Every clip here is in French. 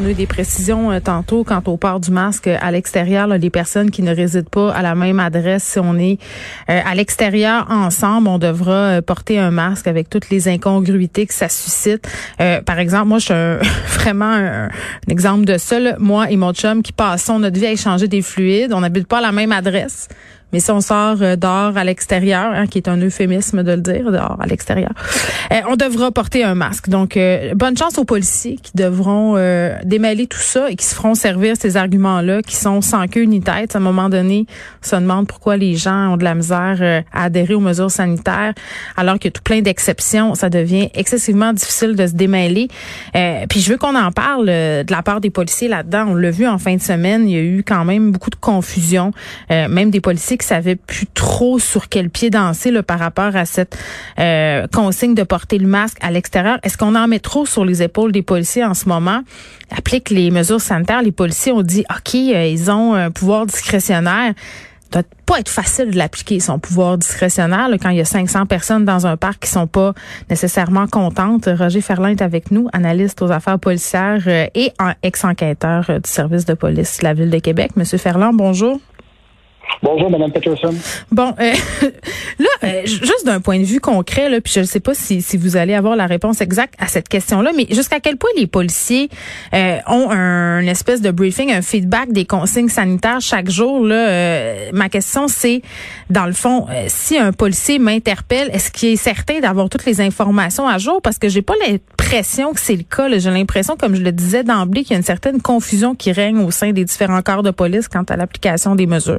On a des précisions euh, tantôt quant au port du masque à l'extérieur. les personnes qui ne résident pas à la même adresse, si on est euh, à l'extérieur ensemble, on devra euh, porter un masque avec toutes les incongruités que ça suscite. Par exemple, moi, je suis vraiment un, un exemple de ça. là. Moi et mon chum qui passons notre vie à échanger des fluides. On n'habite pas à la même adresse. Mais si on sort euh, dehors à l'extérieur, hein, qui est un euphémisme de le dire, dehors à l'extérieur, euh, on devra porter un masque. Donc, euh, bonne chance aux policiers qui devront euh, démêler tout ça et qui se feront servir ces arguments-là qui sont sans queue ni tête. À un moment donné, on se demande pourquoi les gens ont de la misère euh, à adhérer aux mesures sanitaires alors qu'il y a tout plein d'exceptions. Ça devient excessivement difficile de se démêler. Euh, puis je veux qu'on en parle de la part des policiers là-dedans. On l'a vu en fin de semaine, il y a eu quand même beaucoup de confusion, même des policiers qui savaient plus trop sur quel pied danser par rapport à cette euh, consigne de porter le masque à l'extérieur. Est-ce qu'on en met trop sur les épaules des policiers en ce moment? Applique les mesures sanitaires. Les policiers ont dit, OK, euh, ils ont un pouvoir discrétionnaire doit pas être facile de l'appliquer son pouvoir discrétionnaire quand il y a 500 personnes dans un parc qui sont pas nécessairement contentes. Roger Ferlin est avec nous, analyste aux affaires policières euh, et en- ex-enquêteur du service de police de la ville de Québec. Monsieur Ferland, bonjour. Bonjour, Mme Peterson. Bon, euh, là, euh, ju- juste d'un point de vue concret, là, puis je ne sais pas si, si vous allez avoir la réponse exacte à cette question-là, mais jusqu'à quel point les policiers euh, ont un une espèce de briefing, un feedback des consignes sanitaires chaque jour. Là, euh, ma question, c'est, dans le fond, euh, si un policier m'interpelle, est-ce qu'il est certain d'avoir toutes les informations à jour? Parce que j'ai pas l'impression que c'est le cas. J'ai l'impression, comme je le disais d'emblée, qu'il y a une certaine confusion qui règne au sein des différents corps de police quant à l'application des mesures.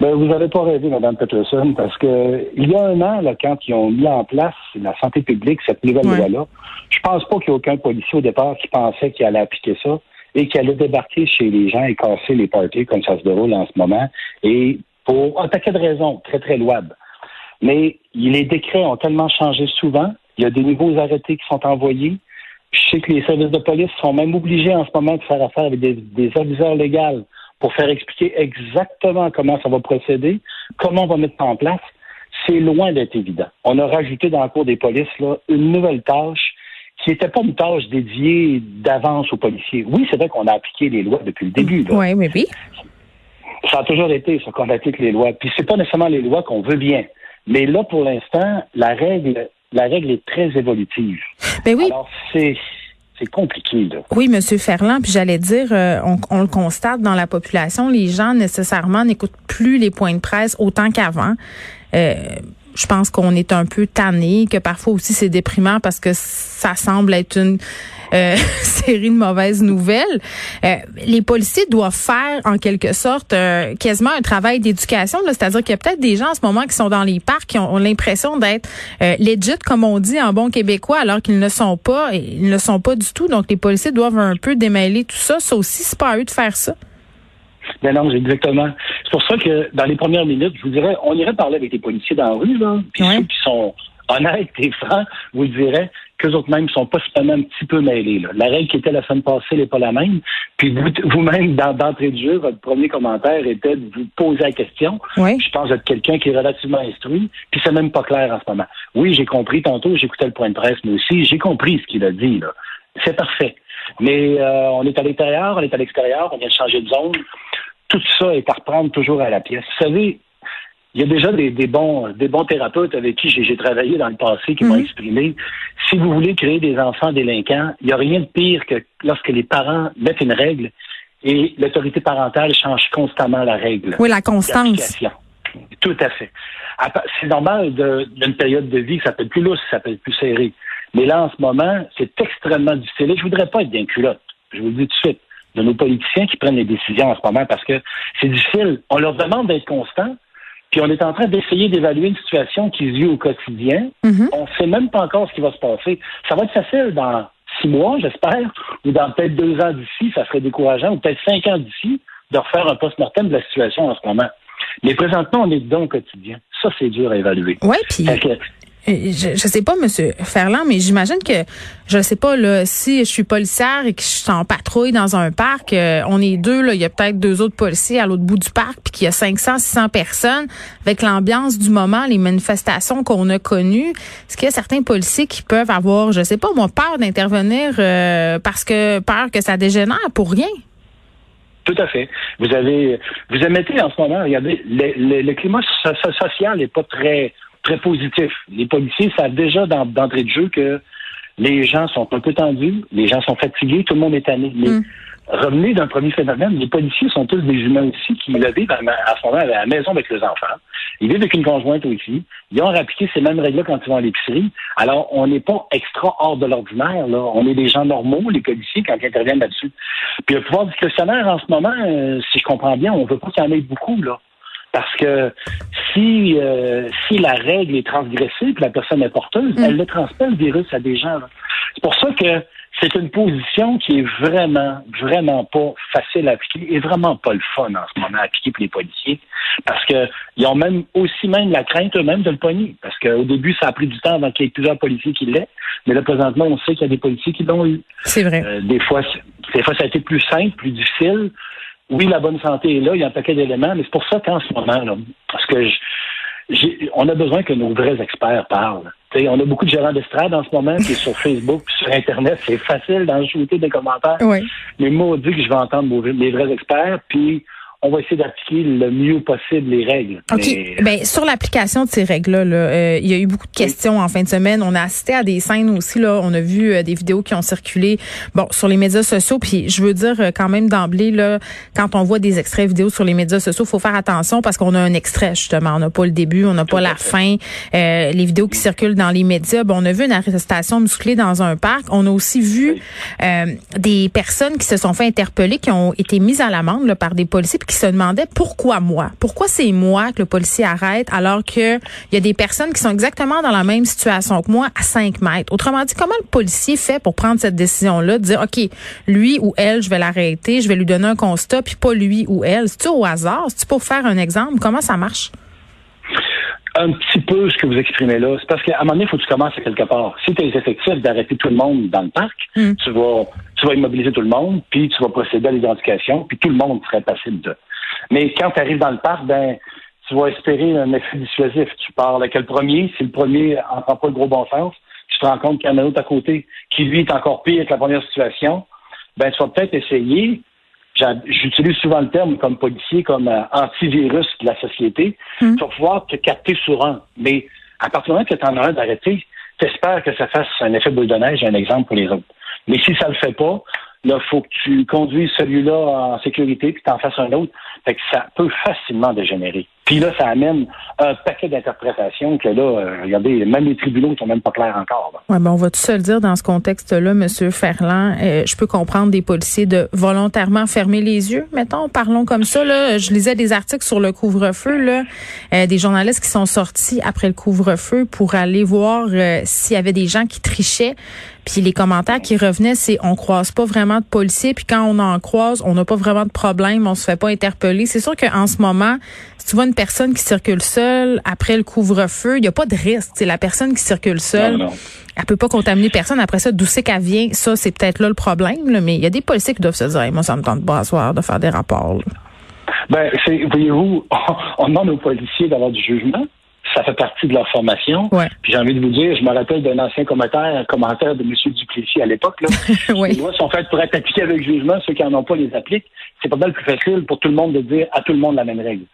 Ben, vous n'avez pas rêvé, Mme Peterson, parce que il y a un an, là, quand ils ont mis en place la santé publique, cette nouvelle Ouais. loi-là, je pense pas qu'il y ait aucun policier au départ qui pensait qu'il allait appliquer ça et qu'il allait débarquer chez les gens et casser les parties comme ça se déroule en ce moment. Et pour un paquet de raisons très, très louables. Mais les décrets ont tellement changé souvent. Il y a des nouveaux arrêtés qui sont envoyés. Je sais que les services de police sont même obligés en ce moment de faire affaire avec des, des aviseurs légaux pour faire expliquer exactement comment ça va procéder, comment on va mettre ça en place. C'est loin d'être évident. On a rajouté dans le cours des polices là, une nouvelle tâche qui n'était pas une tâche dédiée d'avance aux policiers. Oui, c'est vrai qu'on a appliqué les lois depuis le début. là. Oui, oui, oui. Ça a toujours été ça qu'on applique les lois. Puis c'est pas nécessairement les lois qu'on veut bien. Mais là, pour l'instant, la règle, la règle est très évolutive. Ben oui. Alors, c'est, c'est compliqué. Oui, Monsieur Ferland, puis j'allais dire, euh, on, on le constate dans la population, les gens nécessairement n'écoutent plus les points de presse autant qu'avant. Euh, je pense qu'on est un peu tanné, que parfois aussi c'est déprimant parce que ça semble être une euh, série de mauvaises nouvelles. Euh, les policiers doivent faire en quelque sorte euh, quasiment un travail d'éducation, là. c'est-à-dire qu'il y a peut-être des gens en ce moment qui sont dans les parcs qui ont, ont l'impression d'être euh, legit comme on dit en bon québécois alors qu'ils ne le sont pas ils ne le sont pas du tout. Donc les policiers doivent un peu démêler tout ça. Ça aussi c'est pas à eux de faire ça. Mais non, exactement. C'est pour ça que dans les premières minutes, je vous dirais, on irait parler avec les policiers dans la rue, là, puis ceux qui sont honnêtes et francs, vous diraient qu'eux autres même sont possiblement un petit peu mêlés. Là. La règle qui était la semaine passée n'est pas la même. Puis vous- vous-même, dans- d'entrée de jeu, votre premier commentaire était de vous poser la question. Oui. Je pense être quelqu'un qui est relativement instruit, puis c'est même pas clair en ce moment. Oui, j'ai compris tantôt, j'écoutais le point de presse, mais aussi, j'ai compris ce qu'il a dit. là. C'est parfait. Mais euh, on est à l'intérieur, on est à l'extérieur, on vient de changer de zone. Tout ça est à reprendre toujours à la pièce. Vous savez, il y a déjà des, des bons, des bons thérapeutes avec qui j'ai travaillé dans le passé qui m'ont Mhm. exprimé. Si vous voulez créer des enfants délinquants, il n'y a rien de pire que lorsque les parents mettent une règle et l'autorité parentale change constamment la règle. Oui, la constance. Tout à fait. C'est normal d'une période de vie que ça peut être plus lousse, ça peut être plus serré. Mais là, en ce moment, c'est extrêmement difficile. Et je voudrais pas être bien culotte. Je vous le dis tout de suite. De nos politiciens qui prennent les décisions en ce moment parce que c'est difficile. On leur demande d'être constants, puis on est en train d'essayer d'évaluer une situation qui se vit au quotidien. Mhm. On ne sait même pas encore ce qui va se passer. Ça va être facile dans six mois, j'espère, ou dans peut-être deux ans d'ici, ça serait décourageant, ou peut-être cinq ans d'ici, de refaire un post-mortem de la situation en ce moment. Mais présentement, on est dedans au quotidien. Ça, c'est dur à évaluer. Oui, puis je, je sais pas, Monsieur Ferland, mais j'imagine que je sais pas là, si je suis policière et que je suis en patrouille dans un parc, euh, on est deux là, il y a peut-être deux autres policiers à l'autre bout du parc, puis qu'il y a 500, 600 personnes avec l'ambiance du moment, les manifestations qu'on a connues. Est-ce qu'il y a certains policiers qui peuvent avoir, je sais pas, moi, peur d'intervenir euh, parce que peur que ça dégénère pour rien? Tout à fait. Vous avez, vous émettez en ce moment, regardez, le, le climat social n'est pas très très positif. Les policiers savent déjà d'entrée de jeu que les gens sont un peu tendus, les gens sont fatigués, tout le monde est tanné. Mais mm. revenez d'un premier phénomène, les policiers sont tous des humains aussi qui le vivent à, ce moment à la maison avec leurs enfants. Ils vivent avec une conjointe aussi. Ils ont appliqué ces mêmes règles quand ils vont à l'épicerie. Alors, on n'est pas extra hors de l'ordinaire. Là. On est des gens normaux, les policiers, quand ils interviennent là-dessus. Puis le pouvoir discrétionnaire, en ce moment, euh, si je comprends bien, on veut pas qu'il y en ait beaucoup. là. Parce que si euh, si la règle est transgressée que la personne est porteuse, mm. elle le transmet le virus à des gens. C'est pour ça que c'est une position qui est vraiment, vraiment pas facile à appliquer et vraiment pas le fun en ce moment à appliquer pour les policiers. Parce que ils ont même aussi même la crainte eux-mêmes de le pogner. Parce qu'au début, ça a pris du temps avant qu'il y ait plusieurs policiers qui l'aient. Mais là, présentement, on sait qu'il y a des policiers qui l'ont eu. C'est vrai. Euh, des fois, des fois, ça a été plus simple, plus difficile oui, la bonne santé est là, il y a un paquet d'éléments, mais c'est pour ça qu'en ce moment, là, parce que on a besoin que nos vrais experts parlent. on a beaucoup de gérants d'estrade en ce moment qui sur Facebook, sur Internet. C'est facile d'en des commentaires. Oui. Mais moi, dit que je vais entendre les vrais experts, puis on va essayer d'appliquer le mieux possible les règles. OK. Ben, sur l'application de ces règles-là, euh, il y a eu beaucoup de questions en fin de semaine. On a assisté à des scènes aussi. Là, on a vu euh, des vidéos qui ont circulé bon, sur les médias sociaux. Puis je veux dire euh, quand même d'emblée, là, quand on voit des extraits vidéo sur les médias sociaux, faut faire attention parce qu'on a un extrait, justement. On n'a pas le début, on n'a pas la fin. les vidéos qui circulent dans les médias, bon, on a vu une arrestation musclée dans un parc. On a aussi vu des personnes qui se sont fait interpeller, qui ont été mises à l'amende par des policiers se demandait pourquoi moi? Pourquoi c'est moi que le policier arrête alors qu'il y a des personnes qui sont exactement dans la même situation que moi à 5 mètres? Autrement dit, comment le policier fait pour prendre cette décision-là, de dire, OK, lui ou elle, je vais l'arrêter, je vais lui donner un constat, puis pas lui ou elle? C'est-tu au hasard? C'est-tu pour faire un exemple? Comment ça marche? un petit peu ce que vous exprimez là. C'est parce qu'à un moment donné, il faut que tu commences à quelque part. Si tu as les effectifs d'arrêter tout le monde dans le parc, hmm. tu vas tu vas immobiliser tout le monde, puis tu vas procéder à l'identification, puis tout le monde serait passible de. Mais quand tu arrives dans le parc, ben, tu vas espérer un effet dissuasif. Tu parles avec le premier, si le premier n'entend pas le gros bon sens, tu te rends compte qu'il y en a un autre à côté qui, lui, est encore pire que la première situation, ben, tu vas peut-être essayer, j'utilise souvent le terme comme policier, comme euh, antivirus de la société, hum. tu vas pouvoir te capter sur un. Mais à partir du moment que tu en as un d'arrêter, tu espères que ça fasse un effet boule de neige, un exemple pour les autres. Mais si ça le fait pas, là, faut que tu conduises celui-là en sécurité puis t'en fasses un autre. Fait que ça peut facilement dégénérer. Puis là, ça amène un paquet d'interprétations que là, euh, regardez, même les tribunaux sont même pas clairs encore. Ouais, ben on va tout se le dire dans ce contexte-là, Monsieur Ferland. Euh, je peux comprendre des policiers de volontairement fermer les yeux. Mettons, parlons comme ça. Là, je lisais des articles sur le couvre-feu. Là, euh, des journalistes qui sont sortis après le couvre-feu pour aller voir s'il y avait des gens qui trichaient. Puis les commentaires qui revenaient, c'est on croise pas vraiment de policiers. Puis quand on en croise, on n'a pas vraiment de problème, on se fait pas interpeller. C'est sûr qu'en ce moment, si tu vois une personne qui circule seule après le couvre-feu, il n'y a pas de risque. C'est la personne qui circule seule. Non, Elle peut pas contaminer personne. Après ça, d'où c'est qu'elle vient? Ça, c'est peut-être là le problème. mais il y a des policiers qui doivent se dire, moi, ça me tente pas à soir de faire des rapports. Ben, voyez-vous, on demande aux policiers d'avoir du jugement ça fait partie de leur formation. Puis j'ai envie de vous dire, je me rappelle d'un ancien commentaire, commentaire de M. Duplessis à l'époque. Les lois sont faites pour être appliquées avec jugement, ceux qui n'en ont pas les appliquent. C'est pas mal plus facile pour tout le monde de dire à tout le monde la même règle.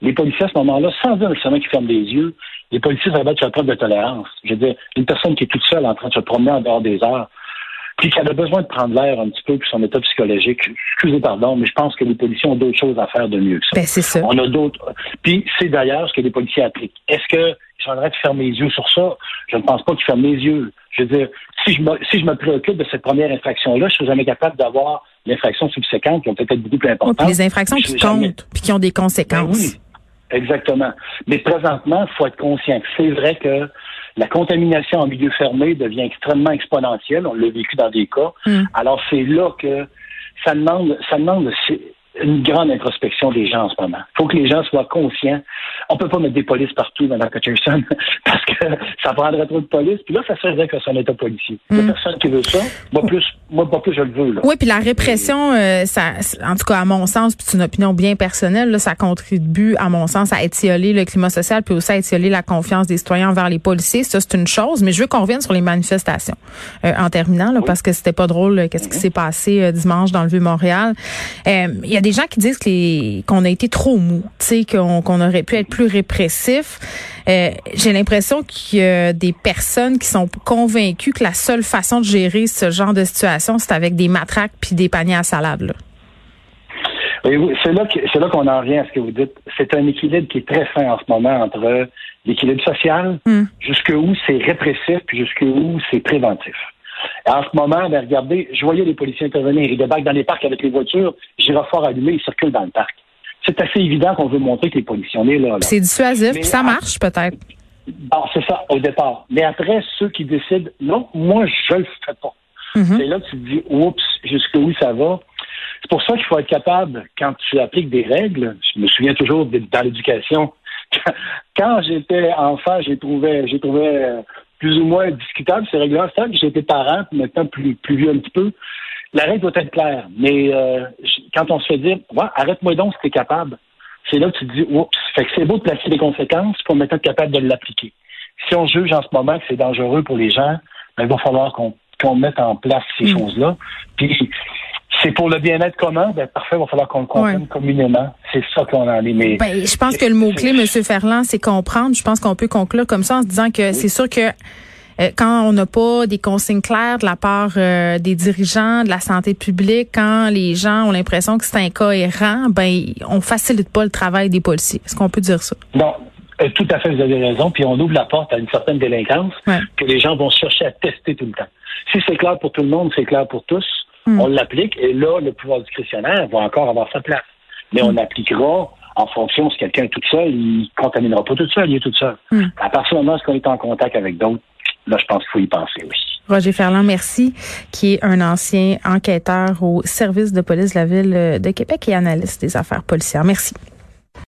Les policiers à ce moment-là, sans dire nécessairement qu'ils ferment des yeux, les policiers ça va faire preuve de tolérance. Je veux dire, une personne qui est toute seule en train de se promener en dehors des heures, puis qui a besoin de prendre l'air un petit peu pour son état psychologique. Excusez pardon, mais je pense que les policiers ont d'autres choses à faire de mieux que ça. Ben, c'est ça. On a d'autres. Puis c'est d'ailleurs ce que les policiers appliquent. Est-ce que sont en train de fermer les yeux sur ça? Je ne pense pas qu'ils ferment les yeux. Je veux dire, si je me, si je me préoccupe de cette première infraction-là, je suis jamais capable d'avoir l'infraction subséquente qui ont peut-être beaucoup plus importantes. les infractions qui comptent, puis qui ont des conséquences. Ben oui, exactement. Mais présentement, il faut être conscient que c'est vrai que la contamination en milieu fermé devient extrêmement exponentielle. On l'a vécu dans des cas. Hmm. Alors, c'est là que ça demande, ça demande une grande introspection des gens en ce moment. Il faut que les gens soient conscients. On peut pas mettre des polices partout dans la Hutcherson parce que ça prendrait trop de police. Puis là, ça serait que un État policier. Il Mm. personne qui veut ça. Moi, plus, moi, pas plus je le veux. Là. Oui, puis la répression, euh, ça, en tout cas à mon sens, puis c'est une opinion bien personnelle, là, ça contribue à mon sens à étioler le climat social, puis aussi à étioler la confiance des citoyens envers les policiers. Ça, c'est une chose. Mais je veux qu'on revienne sur les manifestations euh, en terminant, là, parce que c'était pas drôle. euh, Qu'est-ce qui s'est passé euh, dimanche dans le Vieux-Montréal Euh, Il y a des gens qui disent qu'on a été trop mou, qu'on aurait pu être plus répressif. Euh, J'ai l'impression qu'il y a des personnes qui sont convaincues que la seule façon de gérer ce genre de situation, c'est avec des matraques puis des paniers à salade. Là. Là c'est là qu'on en revient à ce que vous dites. C'est un équilibre qui est très fin en ce moment entre l'équilibre social, Mm. jusqu'où c'est répressif, puis jusqu'où c'est préventif. Et en ce moment, ben, regardez, je voyais les policiers intervenir. Ils débarquent dans les parcs avec les voitures, gyrophares allumés, ils circulent dans le parc. C'est assez évident qu'on veut montrer que les policiers, on est là. là. C'est dissuasif, puis ça marche peut-être. Bon, c'est ça, au départ. Mais après, ceux qui décident, non, moi, je le fais pas. Mhm. C'est là que tu te dis, oups, jusqu'où ça va? C'est pour ça qu'il faut être capable, quand tu appliques des règles, je me souviens toujours de- dans l'éducation, quand j'étais enfant, j'ai trouvé, j'ai trouvé plus ou moins discutable ces règles-là. C'est que j'étais parent, puis maintenant plus, plus vieux un petit peu. La règle doit être claire, mais euh, quand on se fait dire, ouais, arrête-moi donc si t'es capable, c'est là que tu te dis, oups, fait que c'est beau de placer des conséquences pour maintenant être capable de l'appliquer. Si on juge en ce moment que c'est dangereux pour les gens, ben, il va falloir qu'on qu'on mette en place ces Mm. choses-là. Puis c'est pour le bien-être commun, ben parfait, il va falloir qu'on le comprenne Ouais. communément. C'est ça qu'on en est. Mais Ben, je pense que le mot-clé, M. Ferland, c'est comprendre. Je pense qu'on peut conclure comme ça en se disant que c'est sûr que euh, quand on n'a pas des consignes claires de la part euh, des dirigeants de la santé publique, quand les gens ont l'impression que c'est incohérent, ben on facilite pas le travail des policiers. Est-ce qu'on peut dire ça? non, euh, tout à fait, vous avez raison. Puis on ouvre la porte à une certaine délinquance Ouais. que les gens vont chercher à tester tout le temps. Si c'est clair pour tout le monde, c'est clair pour tous. Mm. On l'applique et là, le pouvoir discrétionnaire va encore avoir sa place. Mais on appliquera en fonction si quelqu'un est tout seul, il contaminera pas tout seul, il est tout seul. Mm. À partir du moment où on est en contact avec d'autres, là, je pense qu'il faut y penser aussi. Roger Ferland, merci, qui est un ancien enquêteur au service de police de la ville de Québec et analyste des affaires policières. Merci.